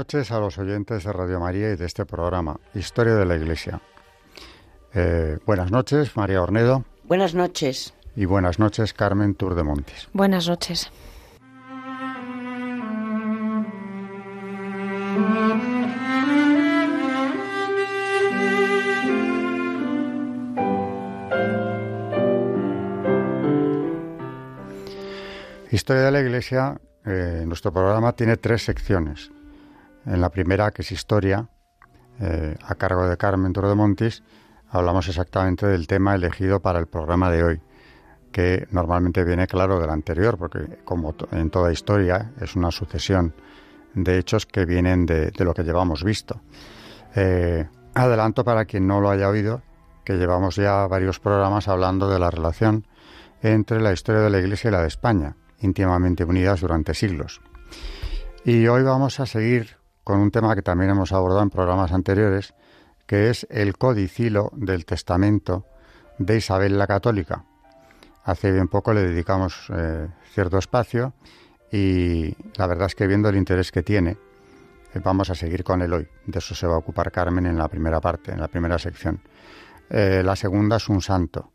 Noches a los oyentes de Radio María y de este programa, Historia de la Iglesia. Eh, buenas noches, María Ornedo. Buenas noches. Y buenas noches, Carmen Tour de Montes. Buenas noches. Historia de la Iglesia, eh, nuestro programa tiene tres secciones. En la primera, que es Historia, eh, a cargo de Carmen Tour de Montis, hablamos exactamente del tema elegido para el programa de hoy, que normalmente viene claro del anterior, porque como en toda historia es una sucesión de hechos que vienen de, lo que llevamos visto. Eh, adelanto para quien no lo haya oído que llevamos ya varios programas hablando de la relación entre la historia de la Iglesia y la de España, íntimamente unidas durante siglos. Y hoy vamos a seguir con un tema que también hemos abordado en programas anteriores, que es el codicilo del testamento de Isabel la Católica. Hace bien poco le dedicamos eh, cierto espacio y la verdad es que viendo el interés que tiene, eh, vamos a seguir con él hoy. De eso se va a ocupar Carmen en la primera parte, en la primera sección. Eh, la segunda es un santo,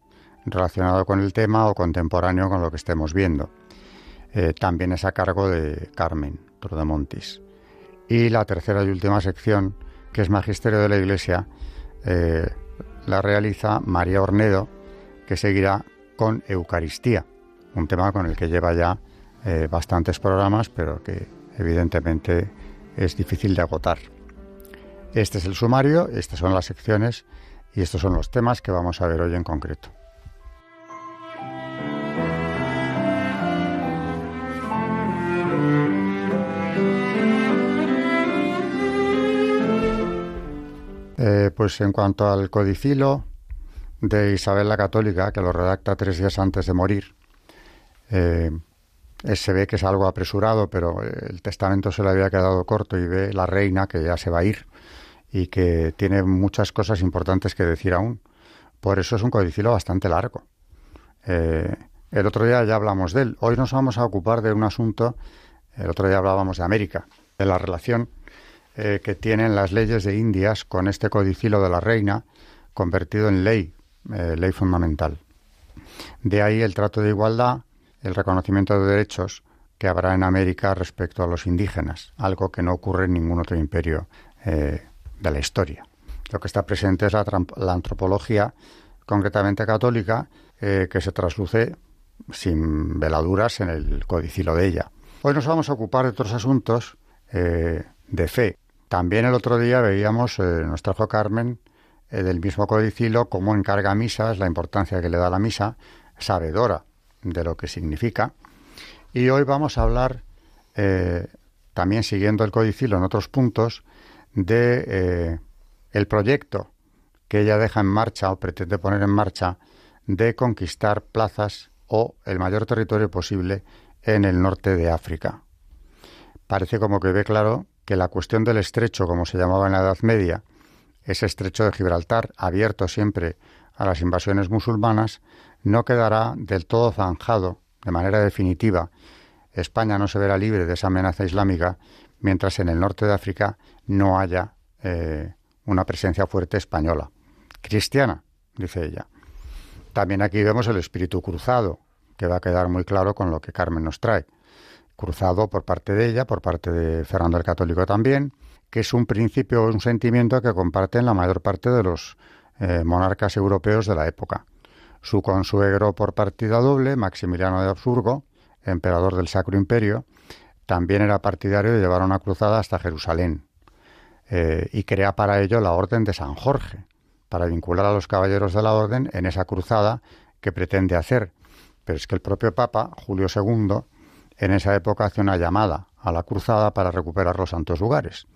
relacionado con el tema o contemporáneo con lo que estemos viendo. también es a cargo de Carmen Tordemontis. Y la tercera y última sección que es Magisterio de la Iglesia, eh, la realiza María Ornedo, que seguirá con Eucaristía, un tema con el que lleva ya eh, bastantes programas, pero que evidentemente es difícil de agotar. Este es el sumario, estas son las secciones y estos son los temas que vamos a ver hoy en concreto. Eh, pues en cuanto al codicilo de Isabel la Católica, que lo redacta tres días antes de morir, eh, se ve que es algo apresurado, pero el testamento se le había quedado corto y ve la reina que ya se va a ir y que tiene muchas cosas importantes que decir aún. Por eso es un codicilo bastante largo. Eh, el otro día ya hablamos de él. Hoy nos vamos a ocupar de un asunto, el otro día hablábamos de América, de la relación eh, que tienen las leyes de Indias con este codicilo de la reina convertido en ley, eh, ley fundamental. De ahí el trato de igualdad, el reconocimiento de derechos que habrá en América respecto a los indígenas, algo que no ocurre en ningún otro imperio eh, de la historia. Lo que está presente es la, la antropología, concretamente católica, que se trasluce sin veladuras en el codicilo de ella. Hoy nos vamos a ocupar de otros asuntos de fe, también el otro día veíamos, eh, nos trajo Carmen, eh, del mismo codicilo, cómo encarga misas, la importancia que le da la misa, sabedora de lo que significa. Y hoy vamos a hablar, eh, también siguiendo el codicilo en otros puntos, de el proyecto que ella deja en marcha o pretende poner en marcha de conquistar plazas o el mayor territorio posible en el norte de África. Parece como que ve claro que la cuestión del estrecho, como se llamaba en la Edad Media, ese estrecho de Gibraltar, abierto siempre a las invasiones musulmanas, no quedará del todo zanjado de manera definitiva. España no se verá libre de esa amenaza islámica, mientras en el norte de África no haya eh, una presencia fuerte española. Cristiana, dice ella. También aquí vemos el espíritu cruzado, que va a quedar muy claro con lo que Carmen nos trae cruzado por parte de ella, por parte de Fernando el Católico también, que es un principio, un sentimiento que comparten la mayor parte de los eh, monarcas europeos de la época. Su consuegro por partida doble, Maximiliano de Habsburgo, emperador del Sacro Imperio, también era partidario de llevar una cruzada hasta Jerusalén eh, y crea para ello la Orden de San Jorge, para vincular a los caballeros de la Orden en esa cruzada que pretende hacer. Pero es que el propio Papa, Julio II, en esa época hace una llamada a la cruzada para recuperar los santos lugares.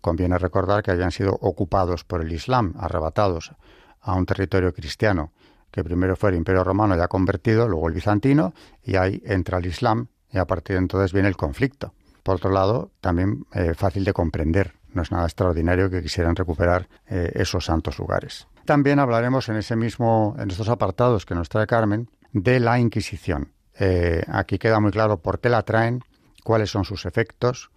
Conviene recordar que habían sido ocupados por el Islam, arrebatados a un territorio cristiano, que primero fue el Imperio Romano ya convertido, luego el bizantino, y ahí entra el Islam, y a partir de entonces viene el conflicto. Por otro lado, también eh, fácil de comprender, no es nada extraordinario que quisieran recuperar eh, esos santos lugares. También hablaremos en ese mismo, en estos apartados que nos trae Carmen, de la Inquisición. Eh, aquí queda muy claro por qué la traen, cuáles son sus efectos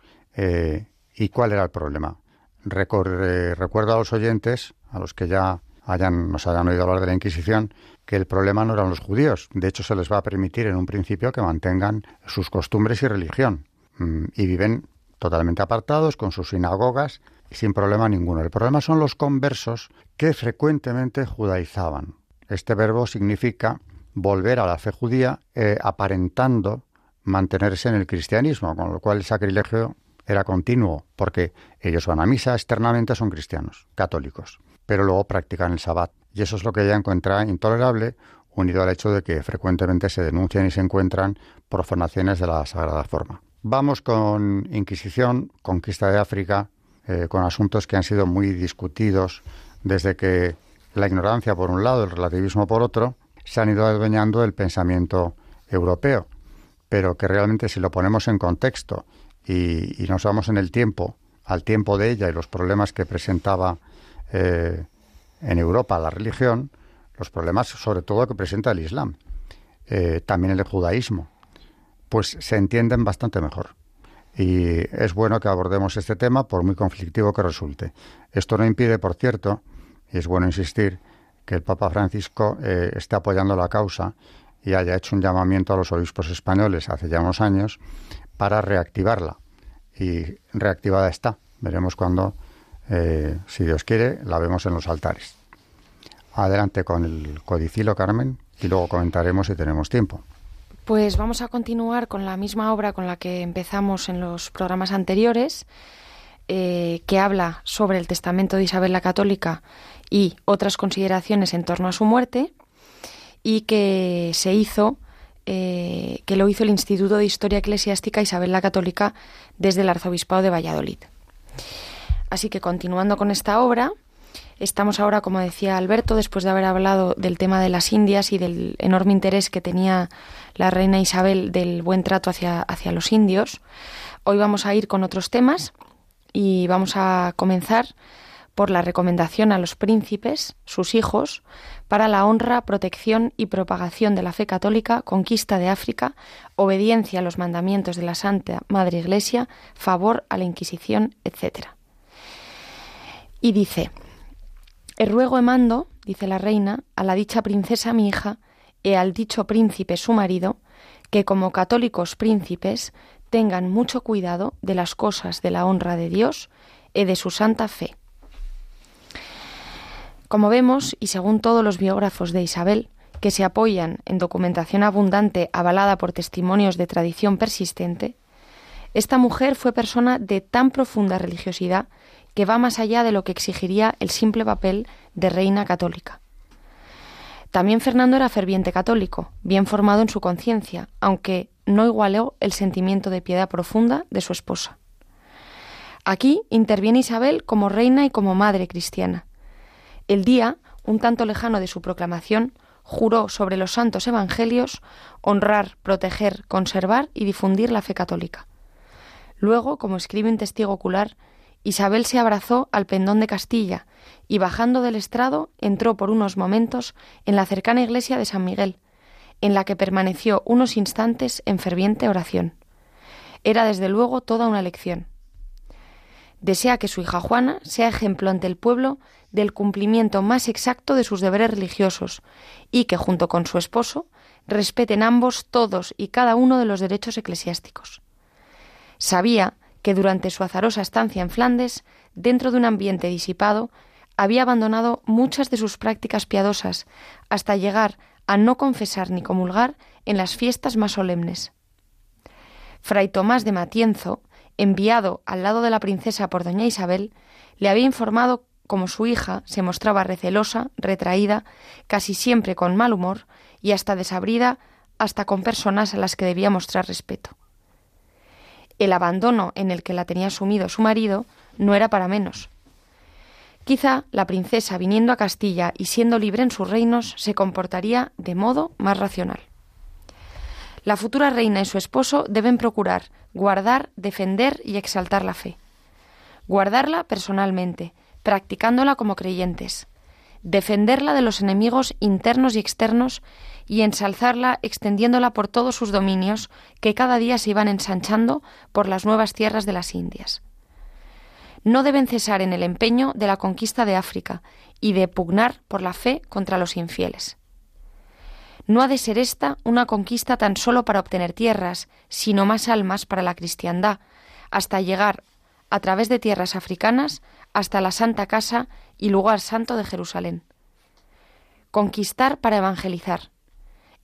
y cuál era el problema. recuerdo a los oyentes, a los que ya hayan, nos hayan oído hablar de la Inquisición, que el problema no eran los judíos. De hecho, se les va a permitir en un principio que mantengan sus costumbres y religión. Mm, y viven totalmente apartados con sus sinagogas sin problema ninguno. El problema son los conversos que frecuentemente judaizaban. Este verbo significa volver a la fe judía eh, aparentando mantenerse en el cristianismo, con lo cual el sacrilegio era continuo, porque ellos van a misa, externamente son cristianos, católicos, pero luego practican el sabbat. Y eso es lo que ella encuentra intolerable, unido al hecho de que frecuentemente se denuncian y se encuentran profanaciones de la sagrada forma. Vamos con Inquisición, conquista de África, eh, con asuntos que han sido muy discutidos desde que la ignorancia por un lado, el relativismo por otro, se han ido adueñando el pensamiento europeo, pero que realmente si lo ponemos en contexto y, nos vamos en el tiempo, al tiempo de ella y los problemas que presentaba eh, en Europa la religión, los problemas sobre todo que presenta el Islam, eh, también el judaísmo, pues se entienden bastante mejor. Y es bueno que abordemos este tema por muy conflictivo que resulte. Esto no impide, por cierto, y es bueno insistir, que el Papa Francisco eh, esté apoyando la causa y haya hecho un llamamiento a los obispos españoles hace ya unos años para reactivarla. Y reactivada está. Veremos cuando, eh, si Dios quiere, la vemos en los altares. Adelante con el codicilo, Carmen, y luego comentaremos si tenemos tiempo. Pues vamos a continuar con la misma obra con la que empezamos en los programas anteriores, eh, que habla sobre el testamento de Isabel la Católica y otras consideraciones en torno a su muerte, y que se hizo eh, que lo hizo el Instituto de Historia Eclesiástica Isabel la Católica desde el Arzobispado de Valladolid. Así que continuando con esta obra, estamos ahora, como decía Alberto, después de haber hablado del tema de las Indias y del enorme interés que tenía la reina Isabel del buen trato hacia, hacia los indios, hoy vamos a ir con otros temas y vamos a comenzar por la recomendación a los príncipes, sus hijos, para la honra, protección y propagación de la fe católica, conquista de África, obediencia a los mandamientos de la Santa Madre Iglesia, favor a la Inquisición, etc. Y dice, el ruego e mando, dice la reina, a la dicha princesa mi hija, e al dicho príncipe su marido, que como católicos príncipes tengan mucho cuidado de las cosas de la honra de Dios y de su santa fe como vemos, y según todos los biógrafos de Isabel, que se apoyan en documentación abundante avalada por testimonios de tradición persistente, esta mujer fue persona de tan profunda religiosidad que va más allá de lo que exigiría el simple papel de reina católica. También Fernando era ferviente católico, bien formado en su conciencia, aunque no igualó el sentimiento de piedad profunda de su esposa. Aquí interviene Isabel como reina y como madre cristiana, el día, un tanto lejano de su proclamación, juró sobre los santos evangelios honrar, proteger, conservar y difundir la fe católica. Luego, como escribe un testigo ocular, Isabel se abrazó al pendón de Castilla y bajando del estrado entró por unos momentos en la cercana iglesia de San Miguel, en la que permaneció unos instantes en ferviente oración. Era desde luego toda una lección. Desea que su hija Juana sea ejemplo ante el pueblo del cumplimiento más exacto de sus deberes religiosos y que, junto con su esposo, respeten ambos todos y cada uno de los derechos eclesiásticos. Sabía que durante su azarosa estancia en Flandes, dentro de un ambiente disipado, había abandonado muchas de sus prácticas piadosas hasta llegar a no confesar ni comulgar en las fiestas más solemnes. Fray Tomás de Matienzo, enviado al lado de la princesa por doña Isabel, le había informado como su hija se mostraba recelosa, retraída, casi siempre con mal humor y hasta desabrida hasta con personas a las que debía mostrar respeto. el abandono en el que la tenía sumido su marido no era para menos. Quizá la princesa, viniendo a Castilla y siendo libre en sus reinos, se comportaría de modo más racional. La futura reina y su esposo deben procurar guardar, defender y exaltar la fe. Guardarla personalmente, practicándola como creyentes. Defenderla de los enemigos internos y externos y ensalzarla extendiéndola por todos sus dominios que cada día se iban ensanchando por las nuevas tierras de las Indias. No deben cesar en el empeño de la conquista de África y de pugnar por la fe contra los infieles. No ha de ser esta una conquista tan solo para obtener tierras, sino más almas para la cristiandad, hasta llegar, a través de tierras africanas, hasta la Santa Casa y lugar santo de Jerusalén. Conquistar para evangelizar.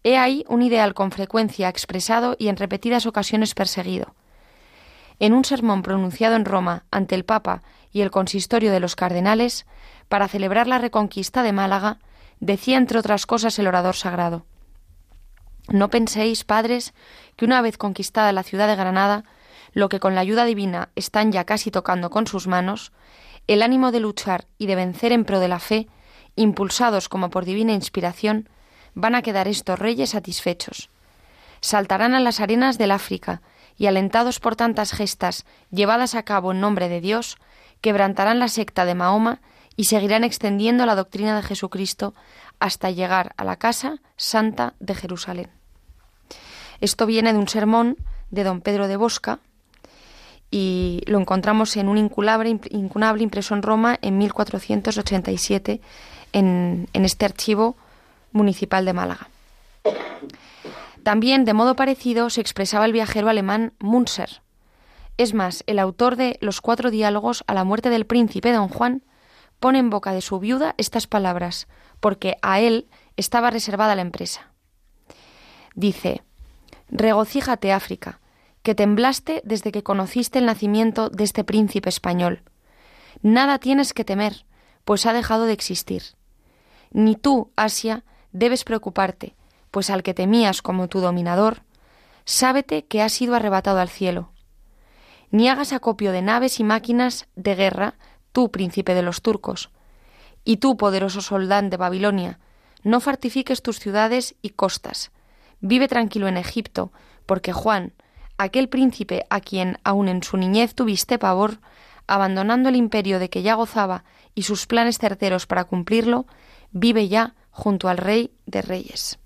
He ahí un ideal con frecuencia expresado y en repetidas ocasiones perseguido. En un sermón pronunciado en Roma ante el Papa y el consistorio de los cardenales, para celebrar la reconquista de Málaga, decía entre otras cosas el orador sagrado no penséis, padres, que una vez conquistada la ciudad de Granada, lo que con la ayuda divina están ya casi tocando con sus manos, el ánimo de luchar y de vencer en pro de la fe, impulsados como por divina inspiración, van a quedar estos reyes satisfechos. Saltarán a las arenas del África y, alentados por tantas gestas llevadas a cabo en nombre de Dios, quebrantarán la secta de Mahoma y seguirán extendiendo la doctrina de Jesucristo hasta llegar a la casa santa de Jerusalén. Esto viene de un sermón de don Pedro de Bosca y lo encontramos en un incunable, incunable impreso en Roma en 1487 en, en este archivo municipal de Málaga. También, de modo parecido, se expresaba el viajero alemán Munzer. Es más, el autor de Los cuatro diálogos a la muerte del príncipe don Juan pone en boca de su viuda estas palabras, porque a él estaba reservada la empresa. Dice, Regocíjate, África, que temblaste desde que conociste el nacimiento de este príncipe español. Nada tienes que temer, pues ha dejado de existir. Ni tú, Asia, debes preocuparte, pues al que temías como tu dominador, sábete que ha sido arrebatado al cielo. Ni hagas acopio de naves y máquinas de guerra, tú, príncipe de los turcos, y tú, poderoso soldán de Babilonia, no fortifiques tus ciudades y costas. Vive tranquilo en Egipto, porque Juan, aquel príncipe a quien aun en su niñez tuviste pavor, abandonando el imperio de que ya gozaba y sus planes certeros para cumplirlo, vive ya junto al rey de reyes.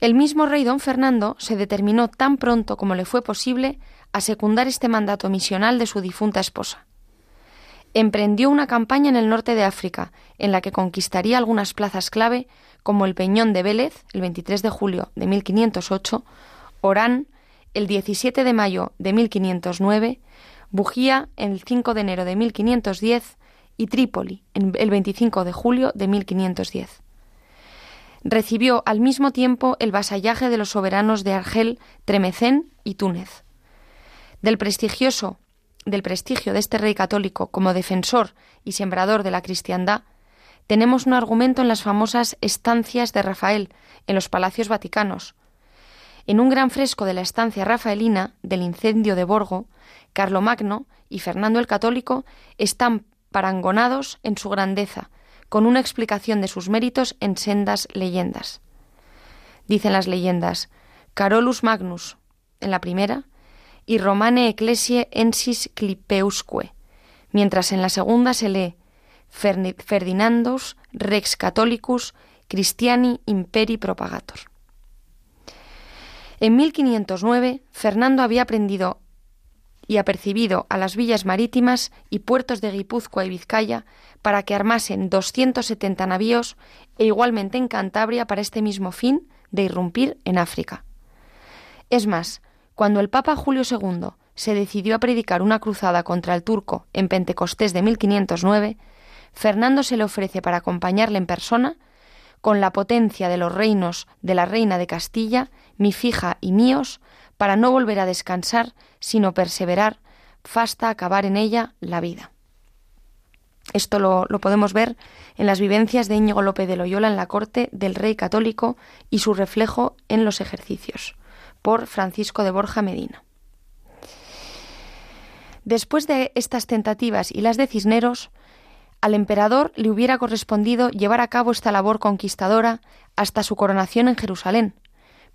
El mismo rey don Fernando se determinó tan pronto como le fue posible a secundar este mandato misional de su difunta esposa emprendió una campaña en el norte de África, en la que conquistaría algunas plazas clave como el Peñón de Vélez, el 23 de julio de 1508, Orán, el 17 de mayo de 1509, Bujía, el 5 de enero de 1510 y Trípoli, el 25 de julio de 1510. Recibió al mismo tiempo el vasallaje de los soberanos de Argel, Tremecén y Túnez. Del prestigioso del prestigio de este rey católico como defensor y sembrador de la cristiandad, tenemos un argumento en las famosas estancias de Rafael, en los palacios vaticanos. En un gran fresco de la estancia rafaelina del incendio de Borgo, Carlomagno y Fernando el Católico están parangonados en su grandeza, con una explicación de sus méritos en sendas leyendas. Dicen las leyendas, Carolus Magnus, en la primera, y Romane Ecclesiae ensis clipeusque, mientras en la segunda se lee Ferdinandus Rex Catholicus Christiani Imperi Propagator. En 1509, Fernando había aprendido y apercibido a las villas marítimas y puertos de Guipúzcoa y Vizcaya para que armasen 270 navíos e igualmente en Cantabria para este mismo fin de irrumpir en África. Es más, cuando el Papa Julio II se decidió a predicar una cruzada contra el turco en Pentecostés de 1509, Fernando se le ofrece para acompañarle en persona, con la potencia de los reinos de la reina de Castilla, mi fija y míos, para no volver a descansar, sino perseverar, hasta acabar en ella la vida. Esto lo, lo, podemos ver en las vivencias de Íñigo López de Loyola en la corte del rey católico y su reflejo en los ejercicios por Francisco de Borja Medina. Después de estas tentativas y las de Cisneros, al emperador le hubiera correspondido llevar a cabo esta labor conquistadora hasta su coronación en Jerusalén,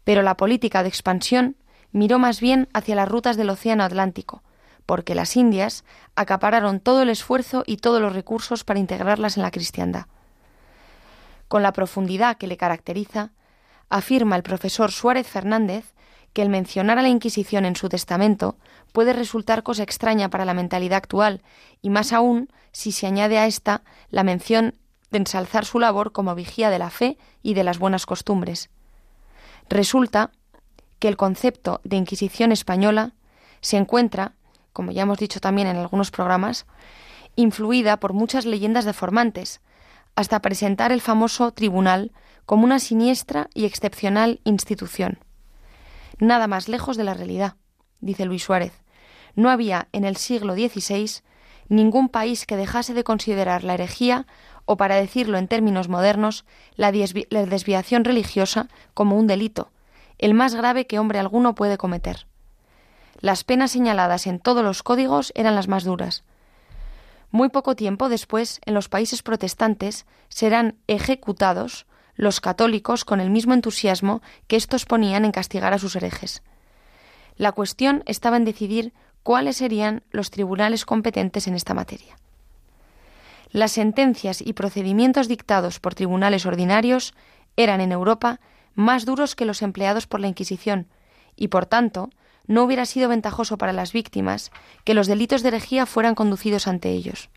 pero la política de expansión miró más bien hacia las rutas del Océano Atlántico, porque las Indias acapararon todo el esfuerzo y todos los recursos para integrarlas en la cristiandad. Con la profundidad que le caracteriza, afirma el profesor Suárez Fernández que el mencionar a la Inquisición en su testamento puede resultar cosa extraña para la mentalidad actual, y más aún si se añade a esta la mención de ensalzar su labor como vigía de la fe y de las buenas costumbres. Resulta que el concepto de Inquisición española se encuentra, como ya hemos dicho también en algunos programas, influida por muchas leyendas deformantes, hasta presentar el famoso tribunal como una siniestra y excepcional institución. Nada más lejos de la realidad, dice Luis Suárez. No había en el siglo XVI ningún país que dejase de considerar la herejía o, para decirlo en términos modernos, la, desviación religiosa como un delito, el más grave que hombre alguno puede cometer. Las penas señaladas en todos los códigos eran las más duras. Muy poco tiempo después, en los países protestantes, serán ejecutados los católicos con el mismo entusiasmo que estos ponían en castigar a sus herejes. La cuestión estaba en decidir cuáles serían los tribunales competentes en esta materia. Las sentencias y procedimientos dictados por tribunales ordinarios eran en Europa más duros que los empleados por la Inquisición, y por tanto no hubiera sido ventajoso para las víctimas que los delitos de herejía fueran conducidos ante ellos.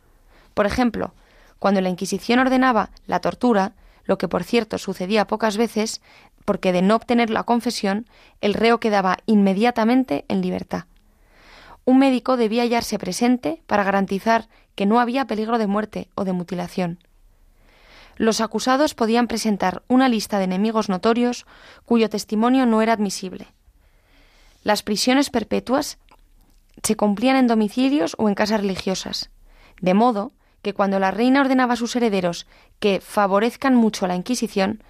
Por ejemplo, cuando la Inquisición ordenaba la tortura, lo que por cierto sucedía pocas veces, porque de no obtener la confesión, el reo quedaba inmediatamente en libertad. Un médico debía hallarse presente para garantizar que no había peligro de muerte o de mutilación. Los acusados podían presentar una lista de enemigos notorios cuyo testimonio no era admisible. Las prisiones perpetuas se cumplían en domicilios o en casas religiosas, de modo que cuando la reina ordenaba a sus herederos que favorezcan mucho a la Inquisición,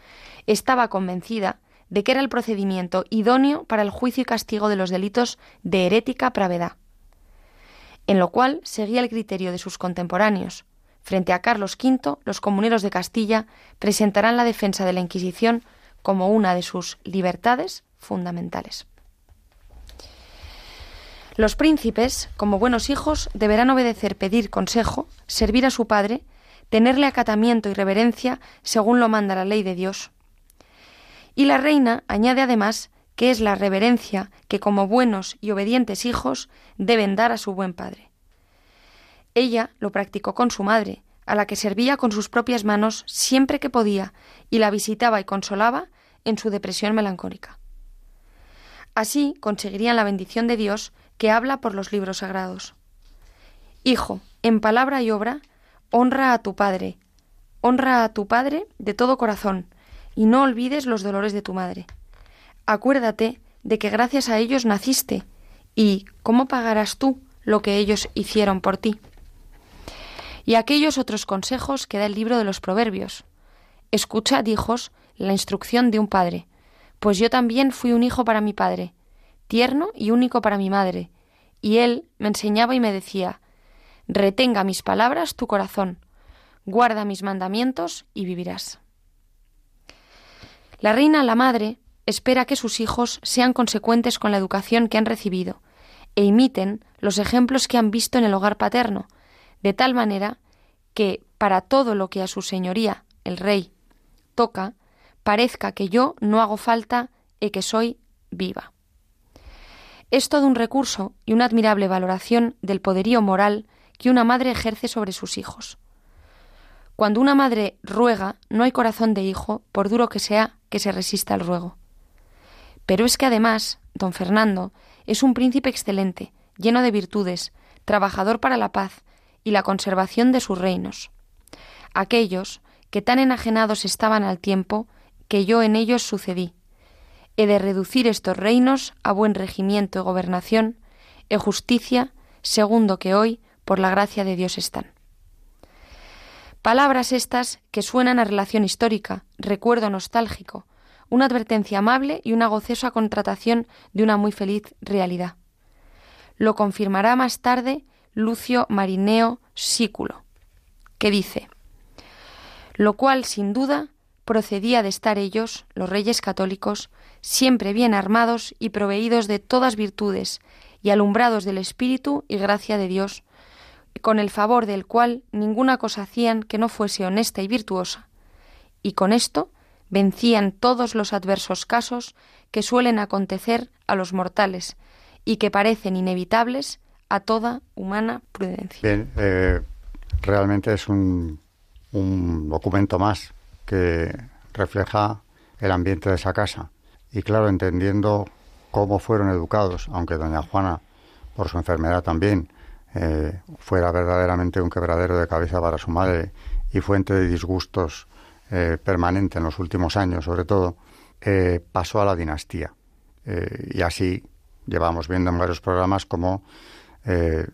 estaba convencida de que era el procedimiento idóneo para el juicio y castigo de los delitos de herética pravedad, en lo cual seguía el criterio de sus contemporáneos. Frente a Carlos V, los comuneros de Castilla presentarán la defensa de la Inquisición como una de sus libertades fundamentales. Los príncipes, como buenos hijos, deberán obedecer, pedir consejo, servir a su padre, tenerle acatamiento y reverencia según lo manda la ley de Dios. Y la reina añade además que es la reverencia que como buenos y obedientes hijos deben dar a su buen padre. Ella lo practicó con su madre, a la que servía con sus propias manos siempre que podía y la visitaba y consolaba en su depresión melancólica. Así conseguirían la bendición de Dios que habla por los libros sagrados. Hijo, en palabra y obra, honra a tu Padre, honra a tu Padre de todo corazón, y no olvides los dolores de tu madre. Acuérdate de que gracias a ellos naciste, y ¿cómo pagarás tú lo que ellos hicieron por ti? Y aquellos otros consejos que da el libro de los Proverbios. Escuchad, hijos, la instrucción de un padre, pues yo también fui un hijo para mi padre, tierno y único para mi madre, y él me enseñaba y me decía, retenga mis palabras tu corazón, guarda mis mandamientos y vivirás. La reina, la madre, espera que sus hijos sean consecuentes con la educación que han recibido e imiten los ejemplos que han visto en el hogar paterno, de tal manera que para todo lo que a su señoría, el rey, toca, parezca que yo no hago falta y que soy viva. Es todo un recurso y una admirable valoración del poderío moral que una madre ejerce sobre sus hijos. Cuando una madre ruega, no hay corazón de hijo, por duro que sea, que se resista al ruego. Pero es que además, don Fernando es un príncipe excelente, lleno de virtudes, trabajador para la paz y la conservación de sus reinos. Aquellos que tan enajenados estaban al tiempo que yo en ellos sucedí, he de reducir estos reinos a buen regimiento y gobernación, e justicia, segundo que hoy, por la gracia de Dios están. Palabras estas que suenan a relación histórica, recuerdo nostálgico, una advertencia amable y una gozosa contratación de una muy feliz realidad. Lo confirmará más tarde Lucio Marineo Sículo, que dice, lo cual sin duda procedía de estar ellos, los reyes católicos, siempre bien armados y proveídos de todas virtudes y alumbrados del Espíritu y gracia de Dios, con el favor del cual ninguna cosa hacían que no fuese honesta y virtuosa, y con esto vencían todos los adversos casos que suelen acontecer a los mortales y que parecen inevitables a toda humana prudencia. Bien, eh, realmente es un, un documento más que refleja el ambiente de esa casa. Y claro, entendiendo cómo fueron educados, aunque doña Juana, por su enfermedad también, eh, fuera verdaderamente un quebradero de cabeza para su madre y fuente de disgustos eh, permanente en los últimos años, sobre todo, eh, pasó a la dinastía. y así llevamos viendo en varios programas cómo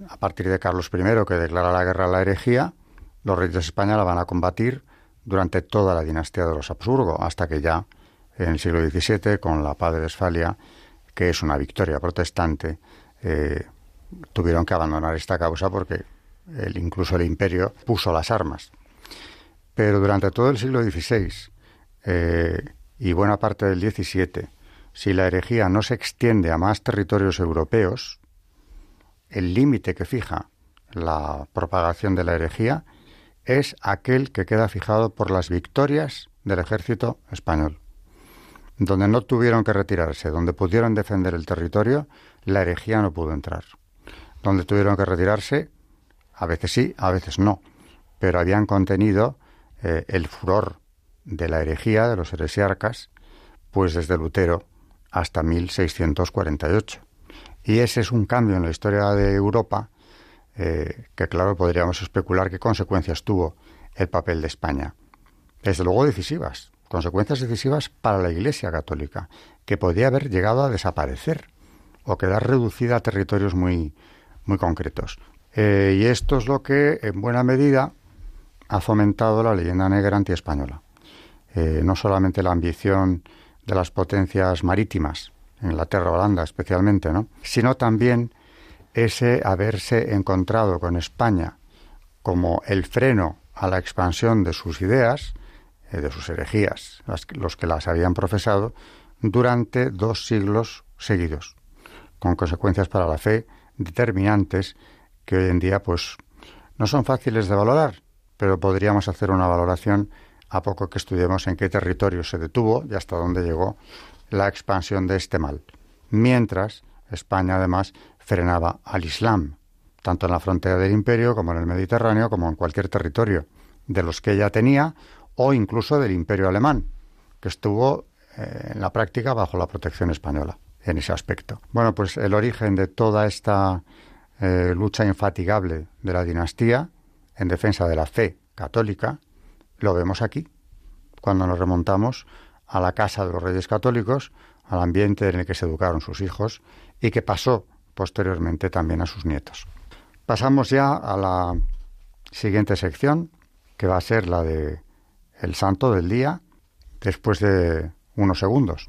a partir de Carlos I, que declara la guerra a la herejía, los reyes de España la van a combatir durante toda la dinastía de los Habsburgo, hasta que ya en el siglo XVII, con la paz de Westfalia, que es una victoria protestante, tuvieron que abandonar esta causa porque el, incluso el imperio puso las armas. Pero durante todo el siglo XVI eh, y buena parte del XVII, si la herejía no se extiende a más territorios europeos, el límite que fija la propagación de la herejía es aquel que queda fijado por las victorias del ejército español. Donde no tuvieron que retirarse, donde pudieron defender el territorio, la herejía no pudo entrar donde tuvieron que retirarse, a veces sí, a veces no, pero habían contenido eh, el furor de la herejía de los heresiarcas, pues desde Lutero hasta 1648. Y ese es un cambio en la historia de Europa eh, que, claro, podríamos especular qué consecuencias tuvo el papel de España. Desde luego decisivas, consecuencias decisivas para la Iglesia católica, que podía haber llegado a desaparecer o quedar reducida a territorios muy, muy concretos. Eh, y esto es lo que, en buena medida, ha fomentado la leyenda negra antiespañola. Eh, no solamente la ambición de las potencias marítimas, Inglaterra, Holanda especialmente, ¿no? sino también ese haberse encontrado con España como el freno a la expansión de sus ideas, de sus herejías, los que las habían profesado, durante dos siglos seguidos, con consecuencias para la fe determinantes que hoy en día pues no son fáciles de valorar, pero podríamos hacer una valoración a poco que estudiemos en qué territorio se detuvo y hasta dónde llegó la expansión de este mal. Mientras España además frenaba al Islam, tanto en la frontera del imperio como en el Mediterráneo, como en cualquier territorio de los que ella tenía, o incluso del imperio alemán, que estuvo eh, en la práctica bajo la protección española en ese aspecto. Bueno, pues el origen de toda esta eh, lucha infatigable de la dinastía en defensa de la fe católica lo vemos aquí, cuando nos remontamos a la casa de los reyes católicos, al ambiente en el que se educaron sus hijos y que pasó posteriormente también a sus nietos. Pasamos ya a la siguiente sección, que va a ser la de el santo del día, después de unos segundos.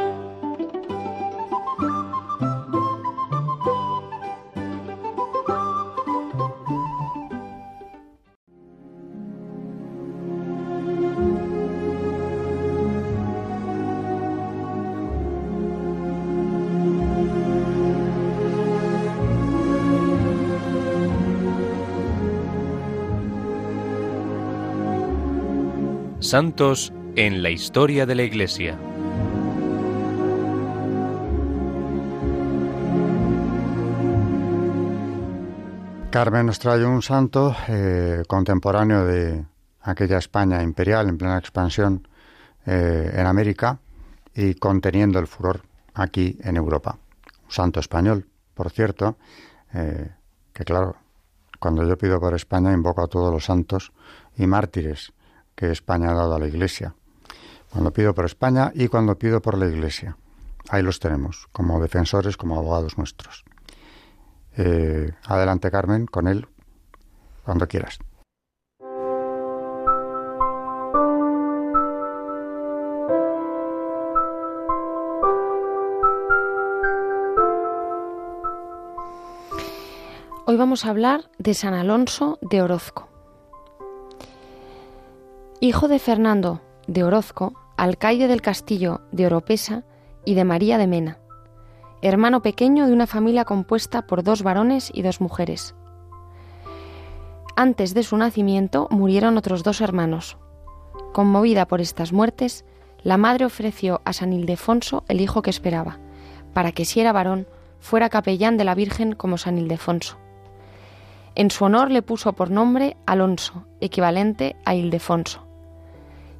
Santos en la historia de la Iglesia. Carmen nos trae un santo eh, contemporáneo de aquella España imperial en plena expansión eh, en América y conteniendo el furor aquí en Europa. Un santo español, por cierto, eh, que claro, cuando yo pido por España invoco a todos los santos y mártires que España ha dado a la Iglesia. Cuando pido por España y cuando pido por la Iglesia. Ahí los tenemos, como defensores, como abogados nuestros. Eh, adelante, Carmen, con él, cuando quieras. Hoy vamos a hablar de San Alonso de Orozco. Hijo de Fernando de Orozco, alcaide del castillo de Oropesa y de María de Mena, hermano pequeño de una familia compuesta por dos varones y dos mujeres. Antes de su nacimiento murieron otros dos hermanos. Conmovida por estas muertes, la madre ofreció a San Ildefonso el hijo que esperaba, para que si era varón fuera capellán de la Virgen como San Ildefonso. En su honor le puso por nombre Alonso, equivalente a Ildefonso.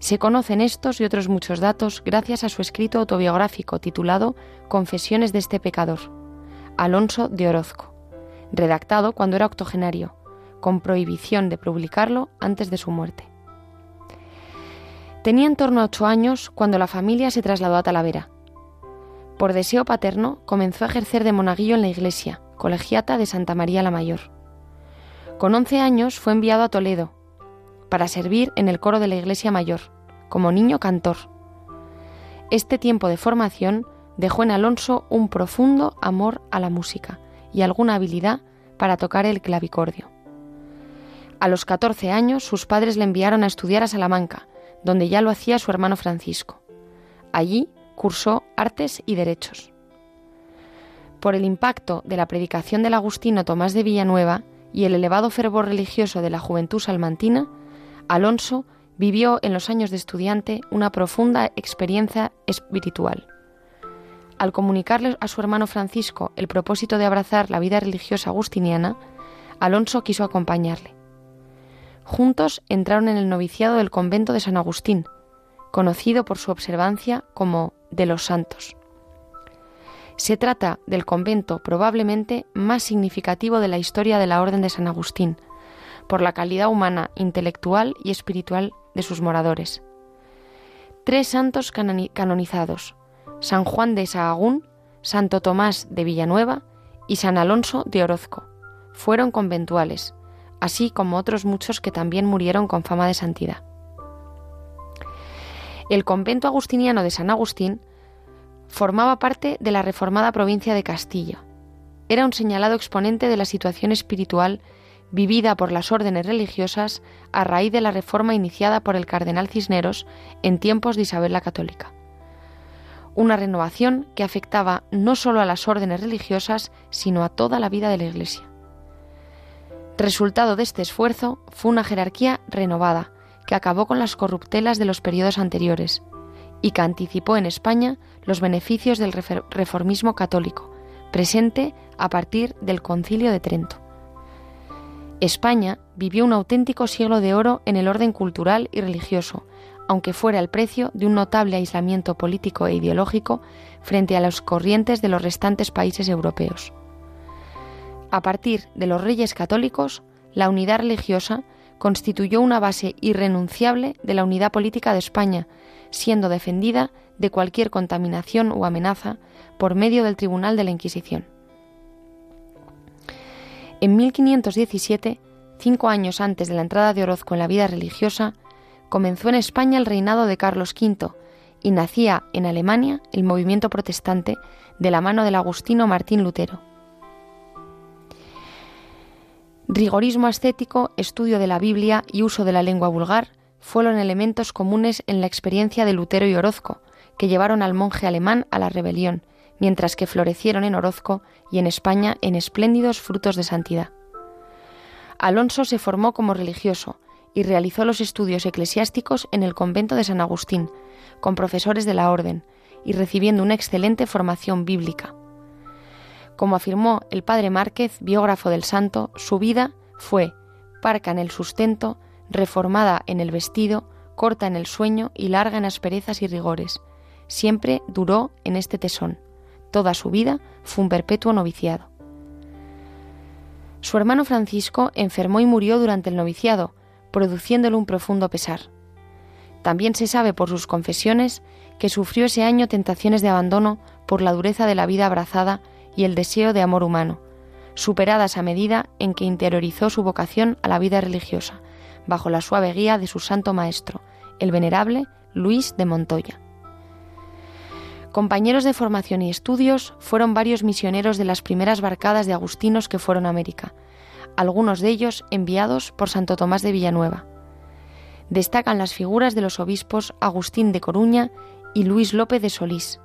Se conocen estos y otros muchos datos gracias a su escrito autobiográfico titulado Confesiones de este pecador, Alonso de Orozco, redactado cuando era octogenario, con prohibición de publicarlo antes de su muerte. Tenía en torno a ocho años cuando la familia se trasladó a Talavera. Por deseo paterno comenzó a ejercer de monaguillo en la iglesia, colegiata de Santa María la Mayor. Con 11 años fue enviado a Toledo para servir en el coro de la Iglesia Mayor, como niño cantor. Este tiempo de formación dejó en Alonso un profundo amor a la música y alguna habilidad para tocar el clavicordio. A los 14 años sus padres le enviaron a estudiar a Salamanca, donde ya lo hacía su hermano Francisco. Allí cursó artes y derechos. Por el impacto de la predicación del agustino Tomás de Villanueva, y el elevado fervor religioso de la juventud salmantina, Alonso vivió en los años de estudiante una profunda experiencia espiritual. Al comunicarle a su hermano Francisco el propósito de abrazar la vida religiosa agustiniana, Alonso quiso acompañarle. Juntos entraron en el noviciado del convento de San Agustín, conocido por su observancia como de los santos. Se trata del convento probablemente más significativo de la historia de la Orden de San Agustín, por la calidad humana, intelectual y espiritual de sus moradores. Tres santos canonizados, San Juan de Sahagún, Santo Tomás de Villanueva y San Alonso de Orozco, fueron conventuales, así como otros muchos que también murieron con fama de santidad. El convento agustiniano de San Agustín formaba parte de la reformada provincia de Castilla. Era un señalado exponente de la situación espiritual vivida por las órdenes religiosas a raíz de la reforma iniciada por el cardenal Cisneros en tiempos de Isabel la Católica. Una renovación que afectaba no solo a las órdenes religiosas, sino a toda la vida de la Iglesia. Resultado de este esfuerzo fue una jerarquía renovada, que acabó con las corruptelas de los periodos anteriores, y que anticipó en España los beneficios del reformismo católico, presente a partir del Concilio de Trento. España vivió un auténtico siglo de oro en el orden cultural y religioso, aunque fuera el precio de un notable aislamiento político e ideológico frente a las corrientes de los restantes países europeos. A partir de los reyes católicos, la unidad religiosa constituyó una base irrenunciable de la unidad política de España, siendo defendida de cualquier contaminación o amenaza por medio del Tribunal de la Inquisición. En 1517, cinco años antes de la entrada de Orozco en la vida religiosa, comenzó en España el reinado de Carlos V y nacía en Alemania el movimiento protestante de la mano del agustino Martín Lutero. Rigorismo ascético, estudio de la Biblia y uso de la lengua vulgar fueron elementos comunes en la experiencia de Lutero y Orozco, que llevaron al monje alemán a la rebelión, mientras que florecieron en Orozco y en España en espléndidos frutos de santidad. Alonso se formó como religioso y realizó los estudios eclesiásticos en el convento de San Agustín, con profesores de la orden, y recibiendo una excelente formación bíblica. Como afirmó el padre Márquez, biógrafo del santo, su vida fue parca en el sustento, reformada en el vestido, corta en el sueño y larga en asperezas y rigores. Siempre duró en este tesón. Toda su vida fue un perpetuo noviciado. Su hermano Francisco enfermó y murió durante el noviciado, produciéndole un profundo pesar. También se sabe por sus confesiones que sufrió ese año tentaciones de abandono por la dureza de la vida abrazada y el deseo de amor humano, superadas a medida en que interiorizó su vocación a la vida religiosa, bajo la suave guía de su santo maestro, el venerable Luis de Montoya. Compañeros de formación y estudios fueron varios misioneros de las primeras barcadas de agustinos que fueron a América, algunos de ellos enviados por Santo Tomás de Villanueva. Destacan las figuras de los obispos Agustín de Coruña y Luis López de Solís,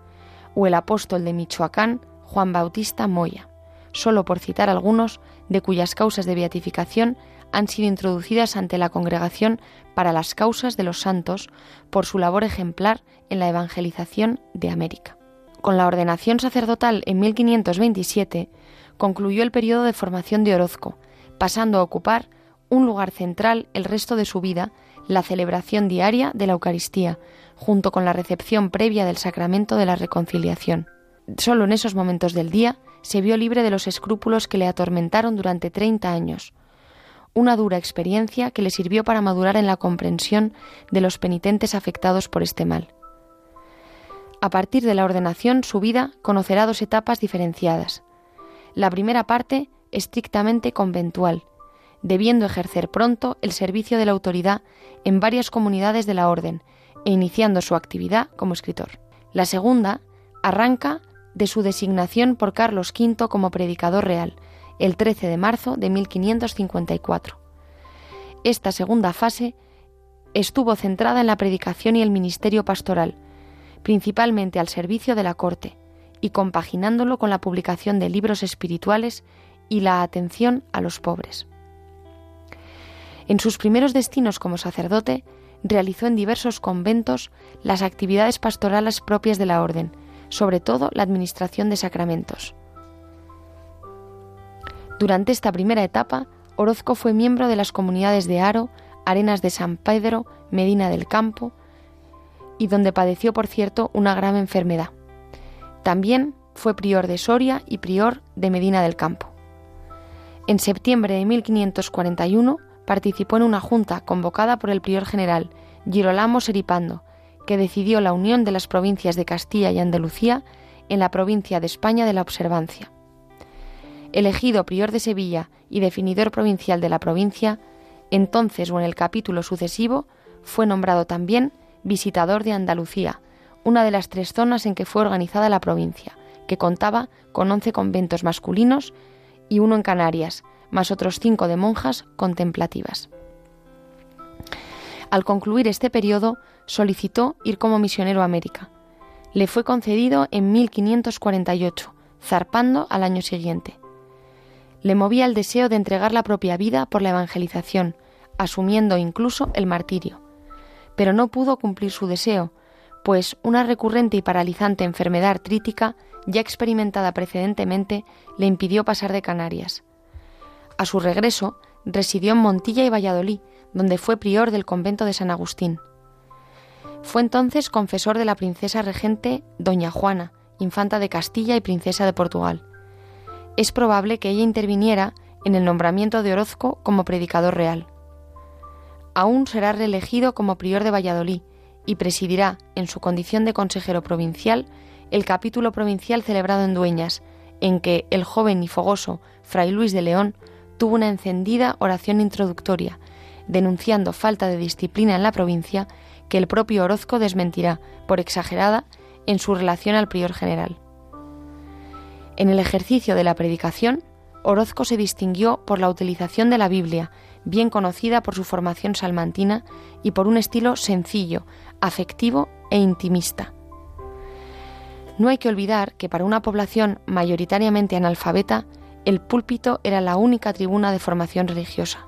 o el apóstol de Michoacán, Juan Bautista Moya, solo por citar algunos de cuyas causas de beatificación han sido introducidas ante la Congregación para las Causas de los Santos por su labor ejemplar en la evangelización de América. Con la ordenación sacerdotal en 1527 concluyó el periodo de formación de Orozco, pasando a ocupar un lugar central el resto de su vida, la celebración diaria de la Eucaristía, junto con la recepción previa del sacramento de la reconciliación. Solo en esos momentos del día se vio libre de los escrúpulos que le atormentaron durante 30 años, una dura experiencia que le sirvió para madurar en la comprensión de los penitentes afectados por este mal. A partir de la ordenación, su vida conocerá dos etapas diferenciadas. La primera parte, estrictamente conventual, debiendo ejercer pronto el servicio de la autoridad en varias comunidades de la orden e iniciando su actividad como escritor. La segunda arranca de su designación por Carlos V como predicador real, el 13 de marzo de 1554. Esta segunda fase estuvo centrada en la predicación y el ministerio pastoral, principalmente al servicio de la corte, y compaginándolo con la publicación de libros espirituales y la atención a los pobres. En sus primeros destinos como sacerdote, realizó en diversos conventos las actividades pastorales propias de la orden, sobre todo la administración de sacramentos. Durante esta primera etapa, Orozco fue miembro de las comunidades de Aro, Arenas de San Pedro, Medina del Campo, y donde padeció, por cierto, una grave enfermedad. También fue prior de Soria y prior de Medina del Campo. En septiembre de 1541 participó en una junta convocada por el prior general Girolamo Seripando, que decidió la unión de las provincias de Castilla y Andalucía en la provincia de España de la Observancia elegido prior de Sevilla y definidor provincial de la provincia, entonces o en el capítulo sucesivo, fue nombrado también visitador de Andalucía, una de las tres zonas en que fue organizada la provincia, que contaba con once conventos masculinos y uno en Canarias, más otros cinco de monjas contemplativas. Al concluir este periodo, solicitó ir como misionero a América. Le fue concedido en 1548, zarpando al año siguiente le movía el deseo de entregar la propia vida por la evangelización, asumiendo incluso el martirio. Pero no pudo cumplir su deseo, pues una recurrente y paralizante enfermedad artrítica, ya experimentada precedentemente, le impidió pasar de Canarias. A su regreso, residió en Montilla y Valladolid, donde fue prior del convento de San Agustín. Fue entonces confesor de la princesa regente Doña Juana, infanta de Castilla y princesa de Portugal es probable que ella interviniera en el nombramiento de Orozco como predicador real. Aún será reelegido como prior de Valladolid y presidirá, en su condición de consejero provincial, el capítulo provincial celebrado en Dueñas, en que el joven y fogoso Fray Luis de León tuvo una encendida oración introductoria, denunciando falta de disciplina en la provincia que el propio Orozco desmentirá, por exagerada, en su relación al prior general. En el ejercicio de la predicación, Orozco se distinguió por la utilización de la Biblia, bien conocida por su formación salmantina y por un estilo sencillo, afectivo e intimista. No hay que olvidar que para una población mayoritariamente analfabeta, el púlpito era la única tribuna de formación religiosa.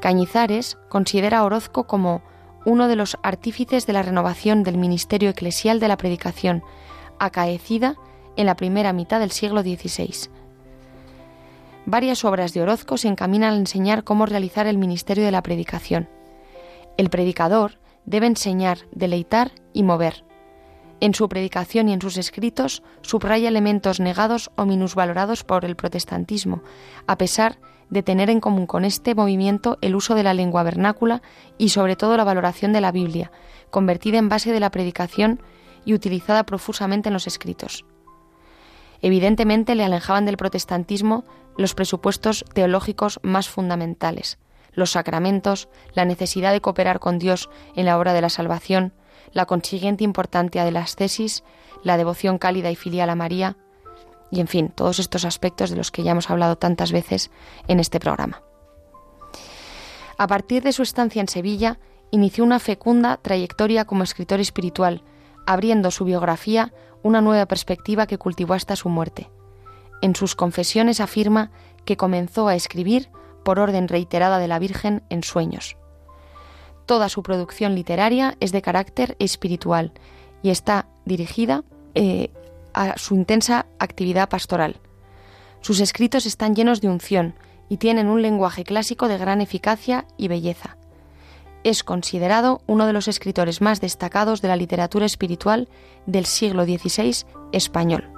Cañizares considera a Orozco como uno de los artífices de la renovación del ministerio eclesial de la predicación, acaecida en la primera mitad del siglo XVI. Varias obras de Orozco se encaminan a enseñar cómo realizar el ministerio de la predicación. El predicador debe enseñar, deleitar y mover. En su predicación y en sus escritos subraya elementos negados o minusvalorados por el protestantismo, a pesar de tener en común con este movimiento el uso de la lengua vernácula y sobre todo la valoración de la Biblia, convertida en base de la predicación y utilizada profusamente en los escritos. Evidentemente le alejaban del protestantismo los presupuestos teológicos más fundamentales, los sacramentos, la necesidad de cooperar con Dios en la obra de la salvación, la consiguiente importancia de las tesis, la devoción cálida y filial a María, y en fin, todos estos aspectos de los que ya hemos hablado tantas veces en este programa. A partir de su estancia en Sevilla, inició una fecunda trayectoria como escritor espiritual, abriendo su biografía una nueva perspectiva que cultivó hasta su muerte. En sus confesiones afirma que comenzó a escribir por orden reiterada de la Virgen en sueños. Toda su producción literaria es de carácter espiritual y está dirigida eh, a su intensa actividad pastoral. Sus escritos están llenos de unción y tienen un lenguaje clásico de gran eficacia y belleza. Es considerado uno de los escritores más destacados de la literatura espiritual del siglo XVI español.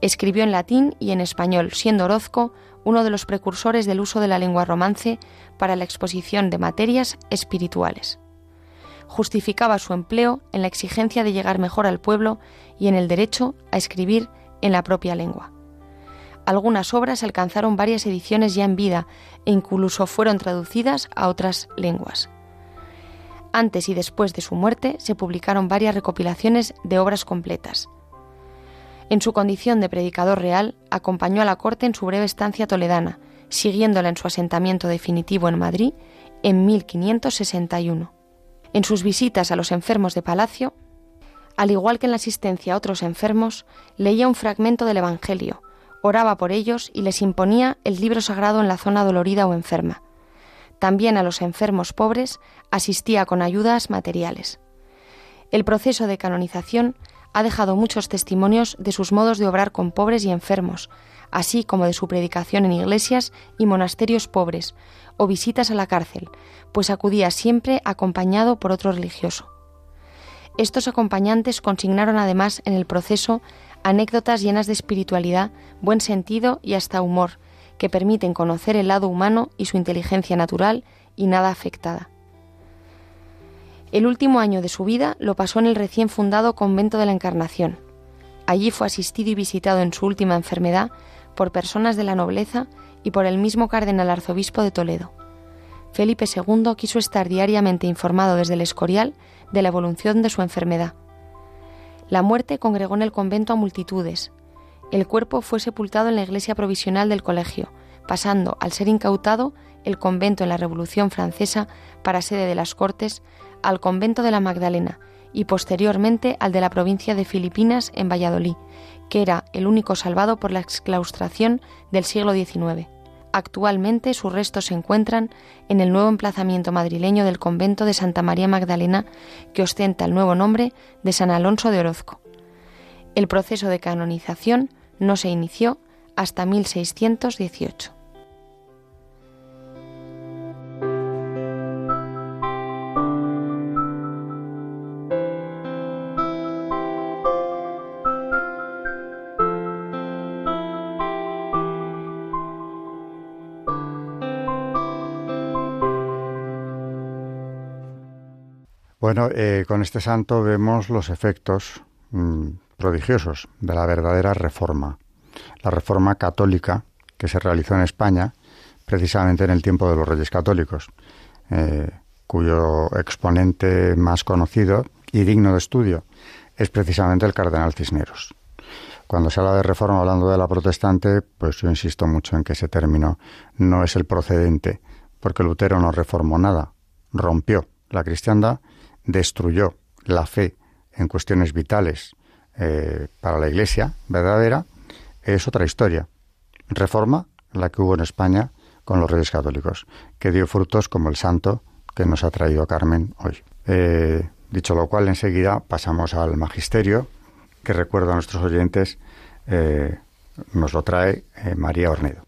Escribió en latín y en español, siendo Orozco uno de los precursores del uso de la lengua romance para la exposición de materias espirituales. Justificaba su empleo en la exigencia de llegar mejor al pueblo y en el derecho a escribir en la propia lengua. Algunas obras alcanzaron varias ediciones ya en vida e incluso fueron traducidas a otras lenguas. Antes y después de su muerte se publicaron varias recopilaciones de obras completas. En su condición de predicador real, acompañó a la corte en su breve estancia toledana, siguiéndola en su asentamiento definitivo en Madrid en 1561. En sus visitas a los enfermos de palacio, al igual que en la asistencia a otros enfermos, leía un fragmento del Evangelio, oraba por ellos y les imponía el libro sagrado en la zona dolorida o enferma. También a los enfermos pobres asistía con ayudas materiales. El proceso de canonización ha dejado muchos testimonios de sus modos de obrar con pobres y enfermos, así como de su predicación en iglesias y monasterios pobres, o visitas a la cárcel, pues acudía siempre acompañado por otro religioso. Estos acompañantes consignaron además en el proceso anécdotas llenas de espiritualidad, buen sentido y hasta humor, que permiten conocer el lado humano y su inteligencia natural y nada afectada. El último año de su vida lo pasó en el recién fundado convento de la Encarnación. Allí fue asistido y visitado en su última enfermedad por personas de la nobleza y por el mismo cardenal arzobispo de Toledo. Felipe II quiso estar diariamente informado desde el Escorial de la evolución de su enfermedad. La muerte congregó en el convento a multitudes. El cuerpo fue sepultado en la iglesia provisional del colegio, pasando, al ser incautado, el convento en la Revolución Francesa para sede de las Cortes al convento de la Magdalena y posteriormente al de la provincia de Filipinas en Valladolid, que era el único salvado por la exclaustración del siglo XIX. Actualmente sus restos se encuentran en el nuevo emplazamiento madrileño del convento de Santa María Magdalena, que ostenta el nuevo nombre de San Alonso de Orozco. El proceso de canonización no se inició hasta 1618. Bueno, eh, con este santo vemos los efectos mm, prodigiosos de la verdadera reforma, la reforma católica que se realizó en España precisamente en el tiempo de los reyes católicos, eh, cuyo exponente más conocido y digno de estudio es precisamente el cardenal Cisneros. Cuando se habla de reforma hablando de la protestante, pues yo insisto mucho en que ese término no es el procedente, porque Lutero no reformó nada, rompió la cristiandad destruyó la fe en cuestiones vitales eh, para la Iglesia verdadera, es otra historia. Reforma, la que hubo en España con los reyes católicos, que dio frutos como el santo que nos ha traído Carmen hoy. Eh, dicho lo cual, enseguida pasamos al magisterio, que recuerdo a nuestros oyentes, eh, nos lo trae María Ornedo.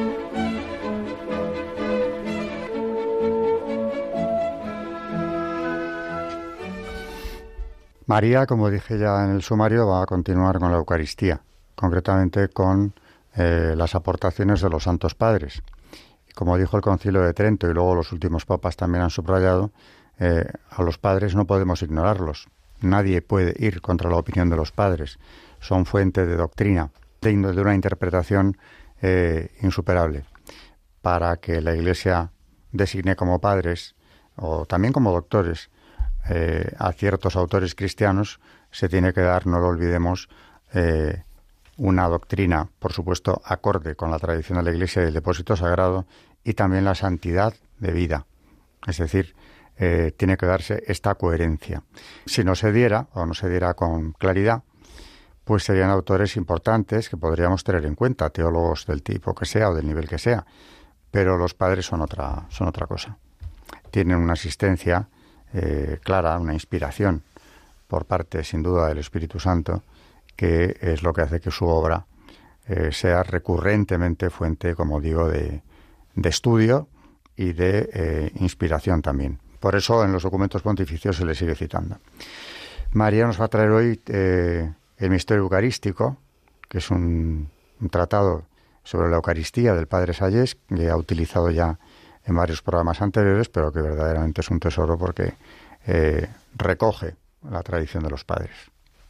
María, como dije ya en el sumario, va a continuar con la Eucaristía, concretamente con eh, las aportaciones de los santos padres. Como dijo el Concilio de Trento y luego los últimos papas también han subrayado, eh, a los padres no podemos ignorarlos. Nadie puede ir contra la opinión de los padres. Son fuente de doctrina, de una interpretación eh, insuperable. Para que la Iglesia designe como padres o también como doctores eh, a ciertos autores cristianos, se tiene que dar, no lo olvidemos, eh, una doctrina, por supuesto, acorde con la tradición de la Iglesia y el depósito sagrado, y también la santidad de vida. Es decir, eh, tiene que darse esta coherencia. Si no se diera, o no se diera con claridad, pues serían autores importantes que podríamos tener en cuenta, teólogos del tipo que sea o del nivel que sea, pero los padres son otra, son otra cosa. Tienen una asistencia eh, clara, una inspiración por parte, sin duda, del Espíritu Santo, que es lo que hace que su obra eh, sea recurrentemente fuente, como digo, de, estudio y de eh, inspiración también. Por eso en los documentos pontificios se le sigue citando. María nos va a traer hoy el Misterio Eucarístico, que es un, un, tratado sobre la Eucaristía del Padre Salles, que ha utilizado ya en varios programas anteriores, pero que verdaderamente es un tesoro porque eh, recoge la tradición de los padres.